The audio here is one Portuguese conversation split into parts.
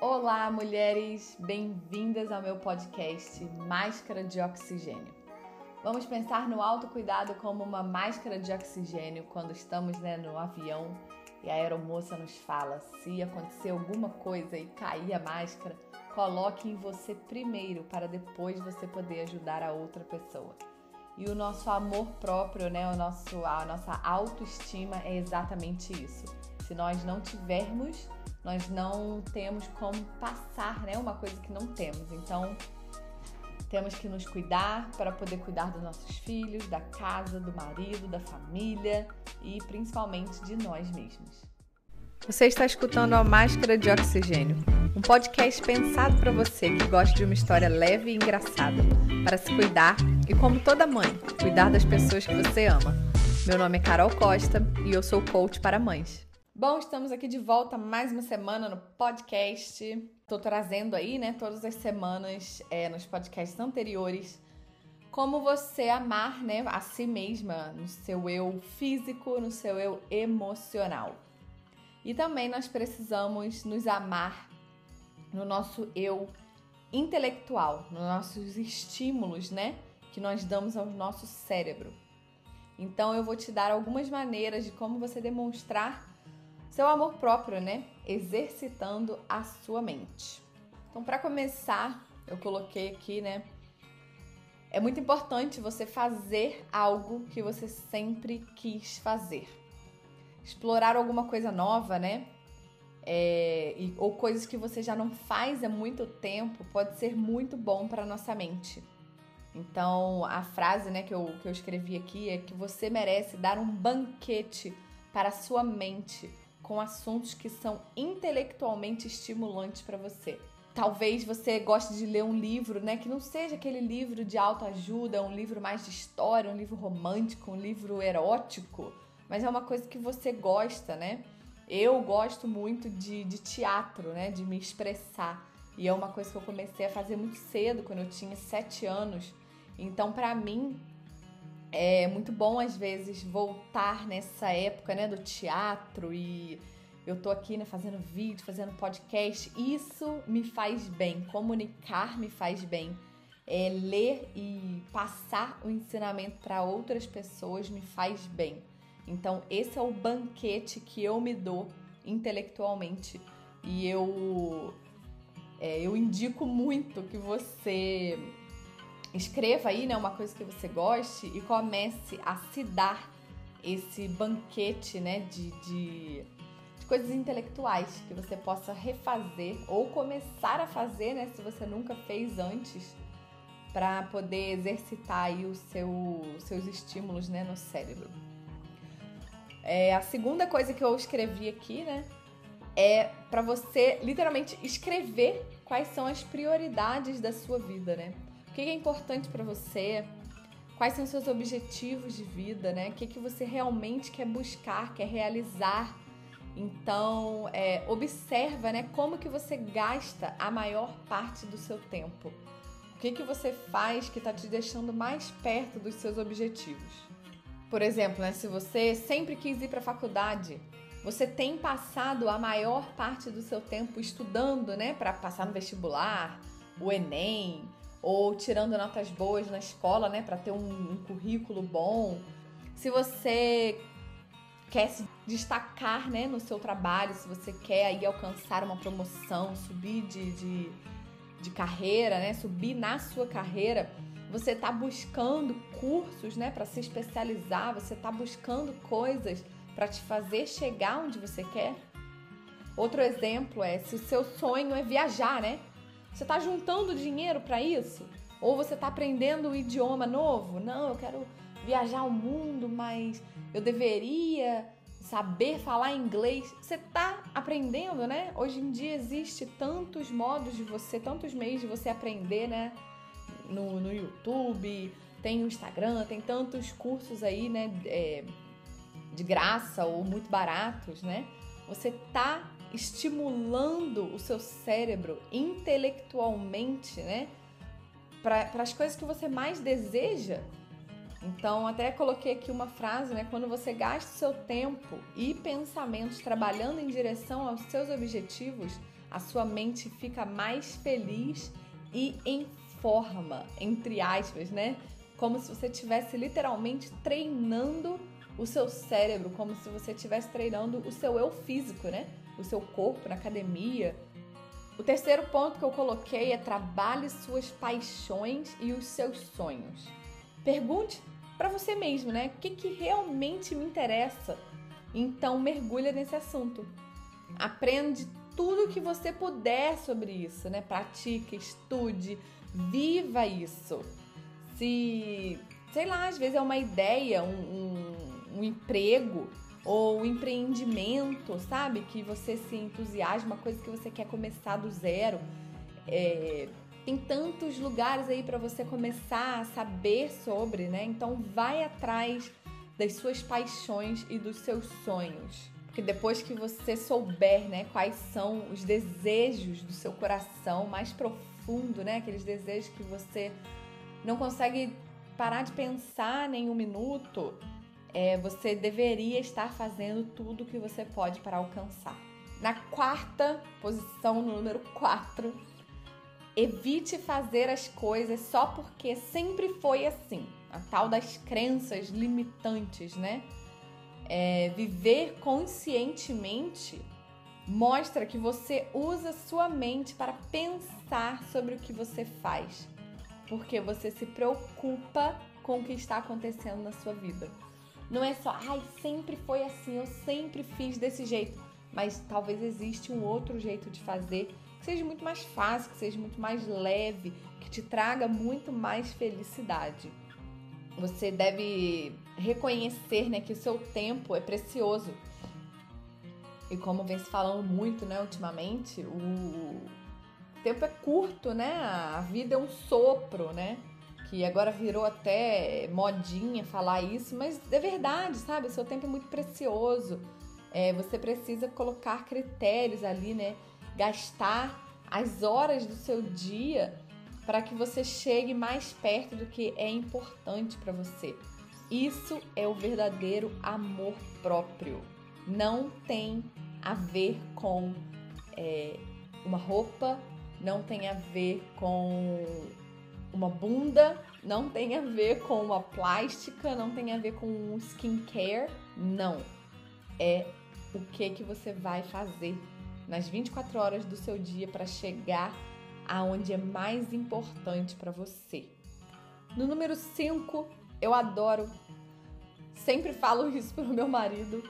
Olá, mulheres! Bem-vindas ao meu podcast Máscara de Oxigênio. Vamos pensar no autocuidado como uma máscara de oxigênio quando estamos né, no avião e a aeromoça nos fala: se acontecer alguma coisa e cair a máscara, coloque em você primeiro para depois você poder ajudar a outra pessoa. E o nosso amor próprio, né, o nosso, a nossa autoestima é exatamente isso. Se nós não tivermos nós não temos como passar, né, uma coisa que não temos. Então, temos que nos cuidar para poder cuidar dos nossos filhos, da casa, do marido, da família e principalmente de nós mesmos. Você está escutando a Máscara de Oxigênio, um podcast pensado para você que gosta de uma história leve e engraçada, para se cuidar e, como toda mãe, cuidar das pessoas que você ama. Meu nome é Carol Costa e eu sou coach para mães. Bom, estamos aqui de volta mais uma semana no podcast. Estou trazendo aí, né, todas as semanas é, nos podcasts anteriores como você amar, né, a si mesma, no seu eu físico, no seu eu emocional. E também nós precisamos nos amar no nosso eu intelectual, nos nossos estímulos, né, que nós damos ao nosso cérebro. Então eu vou te dar algumas maneiras de como você demonstrar seu amor próprio, né? Exercitando a sua mente. Então, para começar, eu coloquei aqui, né? É muito importante você fazer algo que você sempre quis fazer. Explorar alguma coisa nova, né? É, e, ou coisas que você já não faz há muito tempo pode ser muito bom para nossa mente. Então, a frase né, que, eu, que eu escrevi aqui é que você merece dar um banquete para a sua mente com assuntos que são intelectualmente estimulantes para você. Talvez você goste de ler um livro, né, que não seja aquele livro de autoajuda, um livro mais de história, um livro romântico, um livro erótico, mas é uma coisa que você gosta, né? Eu gosto muito de, de teatro, né, de me expressar. E é uma coisa que eu comecei a fazer muito cedo, quando eu tinha sete anos. Então, para mim, é muito bom às vezes voltar nessa época, né, do teatro e eu tô aqui, né, fazendo vídeo, fazendo podcast. Isso me faz bem, comunicar me faz bem. É, ler e passar o ensinamento para outras pessoas me faz bem. Então, esse é o banquete que eu me dou intelectualmente. E eu, é, eu indico muito que você escreva aí, né, uma coisa que você goste e comece a se dar esse banquete, né, de, de, de, coisas intelectuais que você possa refazer ou começar a fazer, né, se você nunca fez antes, para poder exercitar aí os seu, seus estímulos, né, no cérebro. É, a segunda coisa que eu escrevi aqui, né, é para você literalmente escrever quais são as prioridades da sua vida, né? Que é importante para você, quais são seus objetivos de vida, né? O que, que você realmente quer buscar, quer realizar. Então, é, observa, né, como que você gasta a maior parte do seu tempo. O que, que você faz que está te deixando mais perto dos seus objetivos? Por exemplo, né, se você sempre quis ir para a faculdade, você tem passado a maior parte do seu tempo estudando, né, para passar no vestibular, o Enem, ou tirando notas boas na escola, né, para ter um, um, currículo bom. Se você quer se destacar, né, no seu trabalho, se você quer aí alcançar uma promoção, subir de, de, de carreira, né, subir na sua carreira, você está buscando cursos, né, para se especializar, você está buscando coisas para te fazer chegar onde você quer. Outro exemplo é se o seu sonho é viajar, né? Você está juntando dinheiro para isso? Ou você está aprendendo um idioma novo? Não, eu quero viajar o mundo, mas eu deveria saber falar inglês. Você está aprendendo, né? Hoje em dia existe tantos modos de você, tantos meios de você aprender, né? No, no YouTube, tem o Instagram, tem tantos cursos aí, né? É, de graça ou muito baratos, né? Você tá estimulando o seu cérebro intelectualmente, né? Para as coisas que você mais deseja. Então, até coloquei aqui uma frase, né? Quando você gasta seu tempo e pensamentos trabalhando em direção aos seus objetivos, a sua mente fica mais feliz e em forma, entre aspas, né? Como se você estivesse literalmente treinando o seu cérebro, como se você estivesse treinando o seu eu físico, né? O seu corpo na academia. O terceiro ponto que eu coloquei é trabalhe suas paixões e os seus sonhos. Pergunte para você mesmo, né? O que, que realmente me interessa? Então mergulha nesse assunto. Aprende tudo que você puder sobre isso, né? Pratique, estude, viva isso. Se, sei lá, às vezes é uma ideia, um, um, um emprego ou empreendimento, sabe? Que você se entusiasma, coisa que você quer começar do zero. É, tem tantos lugares aí para você começar a saber sobre, né? Então vai atrás das suas paixões e dos seus sonhos. Porque depois que você souber, né, quais são os desejos do seu coração mais profundo, né, aqueles desejos que você não consegue parar de pensar nem um minuto, é, você deveria estar fazendo tudo o que você pode para alcançar. Na quarta posição, no número 4, evite fazer as coisas só porque sempre foi assim. A tal das crenças limitantes, né? É, viver conscientemente mostra que você usa sua mente para pensar sobre o que você faz, porque você se preocupa com o que está acontecendo na sua vida. Não é só, ai, sempre foi assim, eu sempre fiz desse jeito. Mas talvez existe um outro jeito de fazer que seja muito mais fácil, que seja muito mais leve, que te traga muito mais felicidade. Você deve reconhecer né, que o seu tempo é precioso. E como vem se falando muito né, ultimamente, o tempo é curto, né? A vida é um sopro, né? Que agora virou até modinha falar isso, mas é verdade, sabe? O seu tempo é muito precioso. É, você precisa colocar critérios ali, né? Gastar as horas do seu dia para que você chegue mais perto do que é importante para você. Isso é o verdadeiro amor próprio. Não tem a ver com é, uma roupa, não tem a ver com uma bunda, não tem a ver com uma plástica, não tem a ver com um skincare, não. É o que que você vai fazer nas 24 horas do seu dia para chegar aonde é mais importante para você. No número 5, eu adoro, sempre falo isso pro meu marido,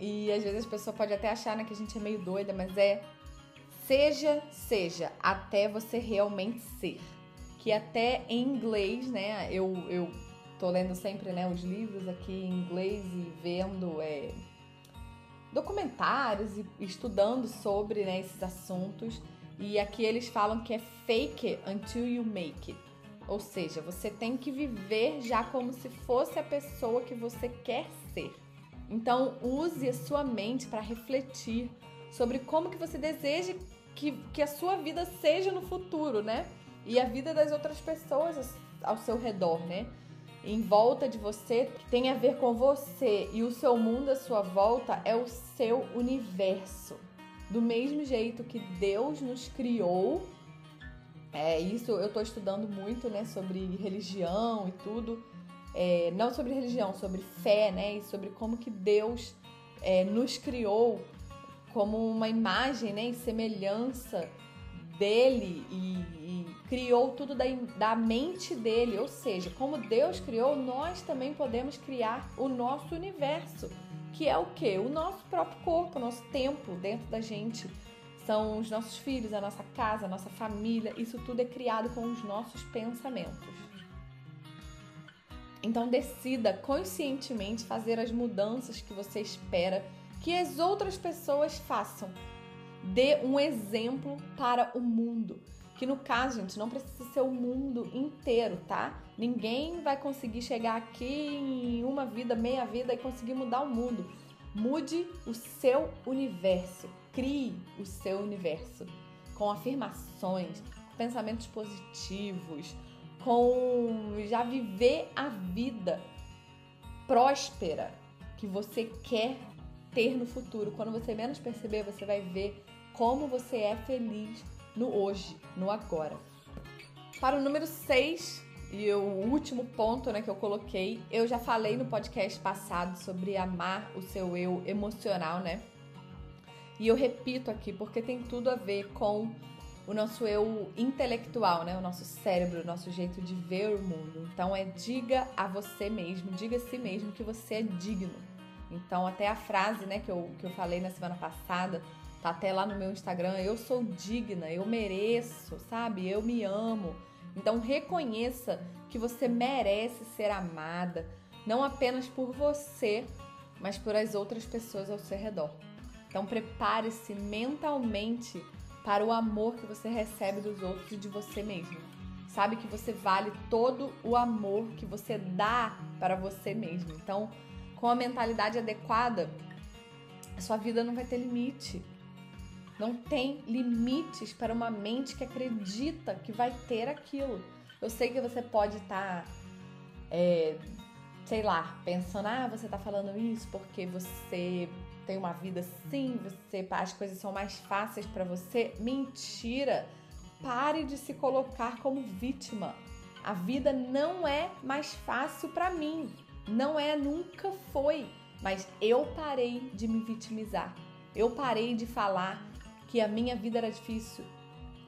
e às vezes a pessoa pode até achar né, que a gente é meio doida, mas é seja, seja, até você realmente ser que até em inglês, né? Eu, eu tô lendo sempre né, os livros aqui em inglês e vendo é, documentários e estudando sobre né, esses assuntos. E aqui eles falam que é fake until you make it. Ou seja, você tem que viver já como se fosse a pessoa que você quer ser. Então, use a sua mente para refletir sobre como que você deseja que, que a sua vida seja no futuro, né? E a vida das outras pessoas ao seu redor, né? Em volta de você, tem a ver com você e o seu mundo à sua volta é o seu universo. Do mesmo jeito que Deus nos criou, é isso eu estou estudando muito, né, sobre religião e tudo. É, não sobre religião, sobre fé, né, e sobre como que Deus é, nos criou como uma imagem, né, e semelhança dele e, e criou tudo da, da mente dele. Ou seja, como Deus criou, nós também podemos criar o nosso universo, que é o que? O nosso próprio corpo, o nosso tempo dentro da gente. São os nossos filhos, a nossa casa, a nossa família. Isso tudo é criado com os nossos pensamentos. Então decida conscientemente fazer as mudanças que você espera que as outras pessoas façam dê um exemplo para o mundo. Que no caso, gente, não precisa ser o mundo inteiro, tá? Ninguém vai conseguir chegar aqui em uma vida, meia vida e conseguir mudar o mundo. Mude o seu universo, crie o seu universo com afirmações, pensamentos positivos, com já viver a vida próspera que você quer ter no futuro. Quando você menos perceber, você vai ver como você é feliz no hoje, no agora. Para o número 6, e o último ponto né, que eu coloquei, eu já falei no podcast passado sobre amar o seu eu emocional, né? E eu repito aqui porque tem tudo a ver com o nosso eu intelectual, né? O nosso cérebro, o nosso jeito de ver o mundo. Então é diga a você mesmo, diga a si mesmo que você é digno. Então até a frase, né, que eu, que eu falei na semana passada, tá até lá no meu Instagram, eu sou digna, eu mereço, sabe? Eu me amo. Então reconheça que você merece ser amada, não apenas por você, mas por as outras pessoas ao seu redor. Então prepare-se mentalmente para o amor que você recebe dos outros e de você mesmo. Sabe que você vale todo o amor que você dá para você mesmo. Então, com a mentalidade adequada, a sua vida não vai ter limite. Não tem limites para uma mente que acredita que vai ter aquilo. Eu sei que você pode estar, tá, é, sei lá, pensando, ah, você está falando isso porque você tem uma vida assim, você as coisas são mais fáceis para você. Mentira! Pare de se colocar como vítima. A vida não é mais fácil para mim. Não é, nunca foi. Mas eu parei de me vitimizar. Eu parei de falar que a minha vida era difícil,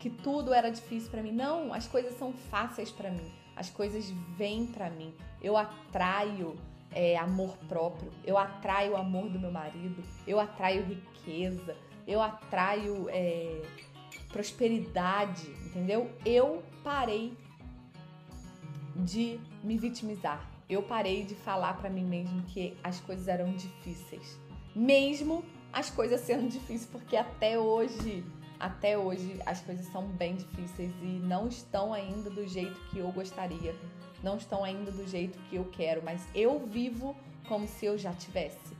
que tudo era difícil para mim. Não, as coisas são fáceis para mim. As coisas vêm para mim. Eu atraio é, amor próprio, eu atraio o amor do meu marido, eu atraio riqueza, eu atraio é, prosperidade, entendeu? Eu parei de me vitimizar. Eu parei de falar para mim mesmo que as coisas eram difíceis, mesmo as coisas sendo difíceis, porque até hoje, até hoje as coisas são bem difíceis e não estão ainda do jeito que eu gostaria não estão ainda do jeito que eu quero, mas eu vivo como se eu já tivesse.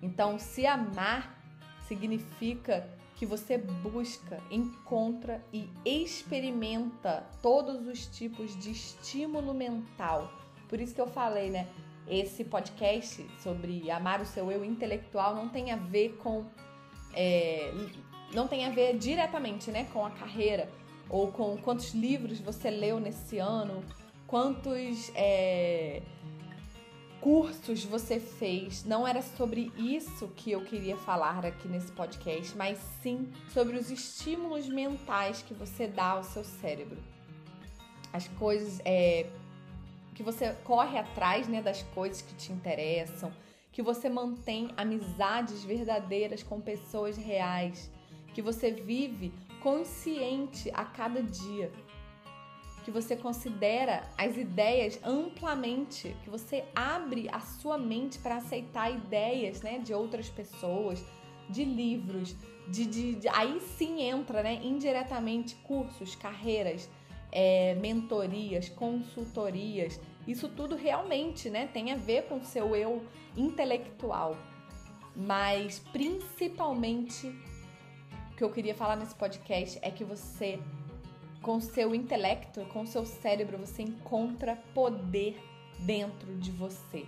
Então, se amar significa que você busca, encontra e experimenta todos os tipos de estímulo mental. Por isso que eu falei, né? Esse podcast sobre amar o seu eu intelectual não tem a ver com. É, não tem a ver diretamente né, com a carreira ou com quantos livros você leu nesse ano quantos é, cursos você fez. Não era sobre isso que eu queria falar aqui nesse podcast, mas sim sobre os estímulos mentais que você dá ao seu cérebro. As coisas é, que você corre atrás né, das coisas que te interessam, que você mantém amizades verdadeiras com pessoas reais, que você vive consciente a cada dia que você considera as ideias amplamente, que você abre a sua mente para aceitar ideias né, de outras pessoas, de livros, de, de, de, aí sim entra né, indiretamente cursos, carreiras, é, mentorias, consultorias. Isso tudo realmente né, tem a ver com o seu eu intelectual. Mas principalmente o que eu queria falar nesse podcast é que você com seu intelecto, com seu cérebro, você encontra poder dentro de você.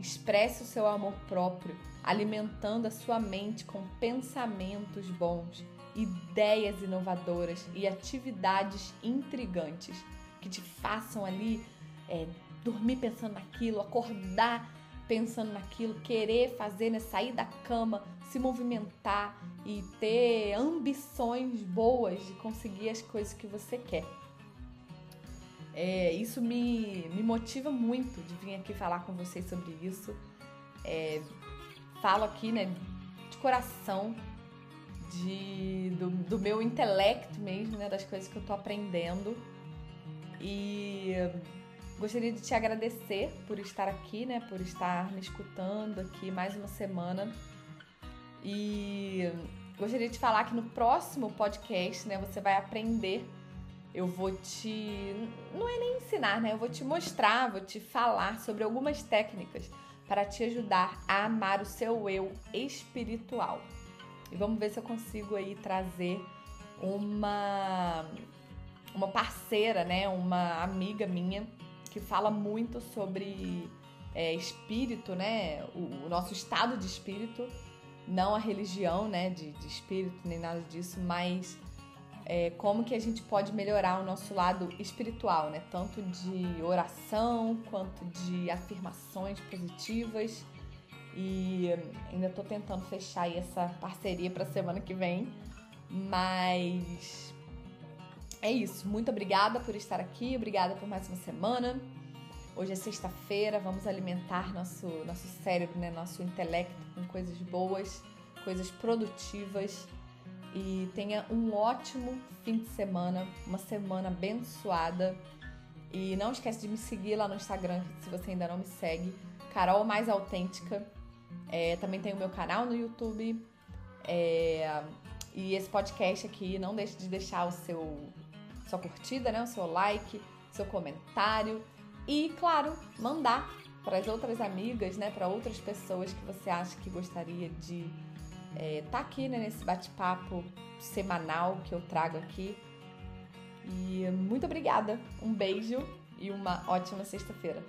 Expresse o seu amor próprio, alimentando a sua mente com pensamentos bons, ideias inovadoras e atividades intrigantes que te façam ali é, dormir pensando naquilo, acordar pensando naquilo, querer fazer, né, sair da cama, se movimentar e ter ambições boas de conseguir as coisas que você quer. É, isso me, me motiva muito de vir aqui falar com vocês sobre isso. É, falo aqui, né, de coração, de, do, do meu intelecto mesmo, né, das coisas que eu tô aprendendo. E Gostaria de te agradecer por estar aqui, né? Por estar me escutando aqui mais uma semana. E gostaria de falar que no próximo podcast, né, você vai aprender. Eu vou te. Não é nem ensinar, né? Eu vou te mostrar, vou te falar sobre algumas técnicas para te ajudar a amar o seu eu espiritual. E vamos ver se eu consigo aí trazer uma uma parceira, né, uma amiga minha que fala muito sobre é, espírito, né? O, o, nosso estado de espírito não a religião, né, de, de espírito nem nada disso, mas é, como que a gente pode melhorar o nosso lado espiritual, né? Tanto de oração quanto de afirmações positivas. E ainda tô tentando fechar aí essa parceria para semana que vem, mas é isso. Muito obrigada por estar aqui, obrigada por mais uma semana. Hoje é sexta-feira, vamos alimentar nosso, nosso cérebro, né? nosso intelecto com coisas boas, coisas produtivas e tenha um ótimo fim de semana, uma semana abençoada. E não esquece de me seguir lá no Instagram se você ainda não me segue, Carol Mais Autêntica. É, também tem o meu canal no YouTube. É, e esse podcast aqui, não deixe de deixar o seu sua curtida, né, o seu like, seu comentário e, claro, mandar para as outras amigas, né, para outras pessoas que você acha que gostaria de é, tá aqui né, nesse bate-papo semanal que eu trago aqui. E muito obrigada, um beijo e uma ótima sexta-feira.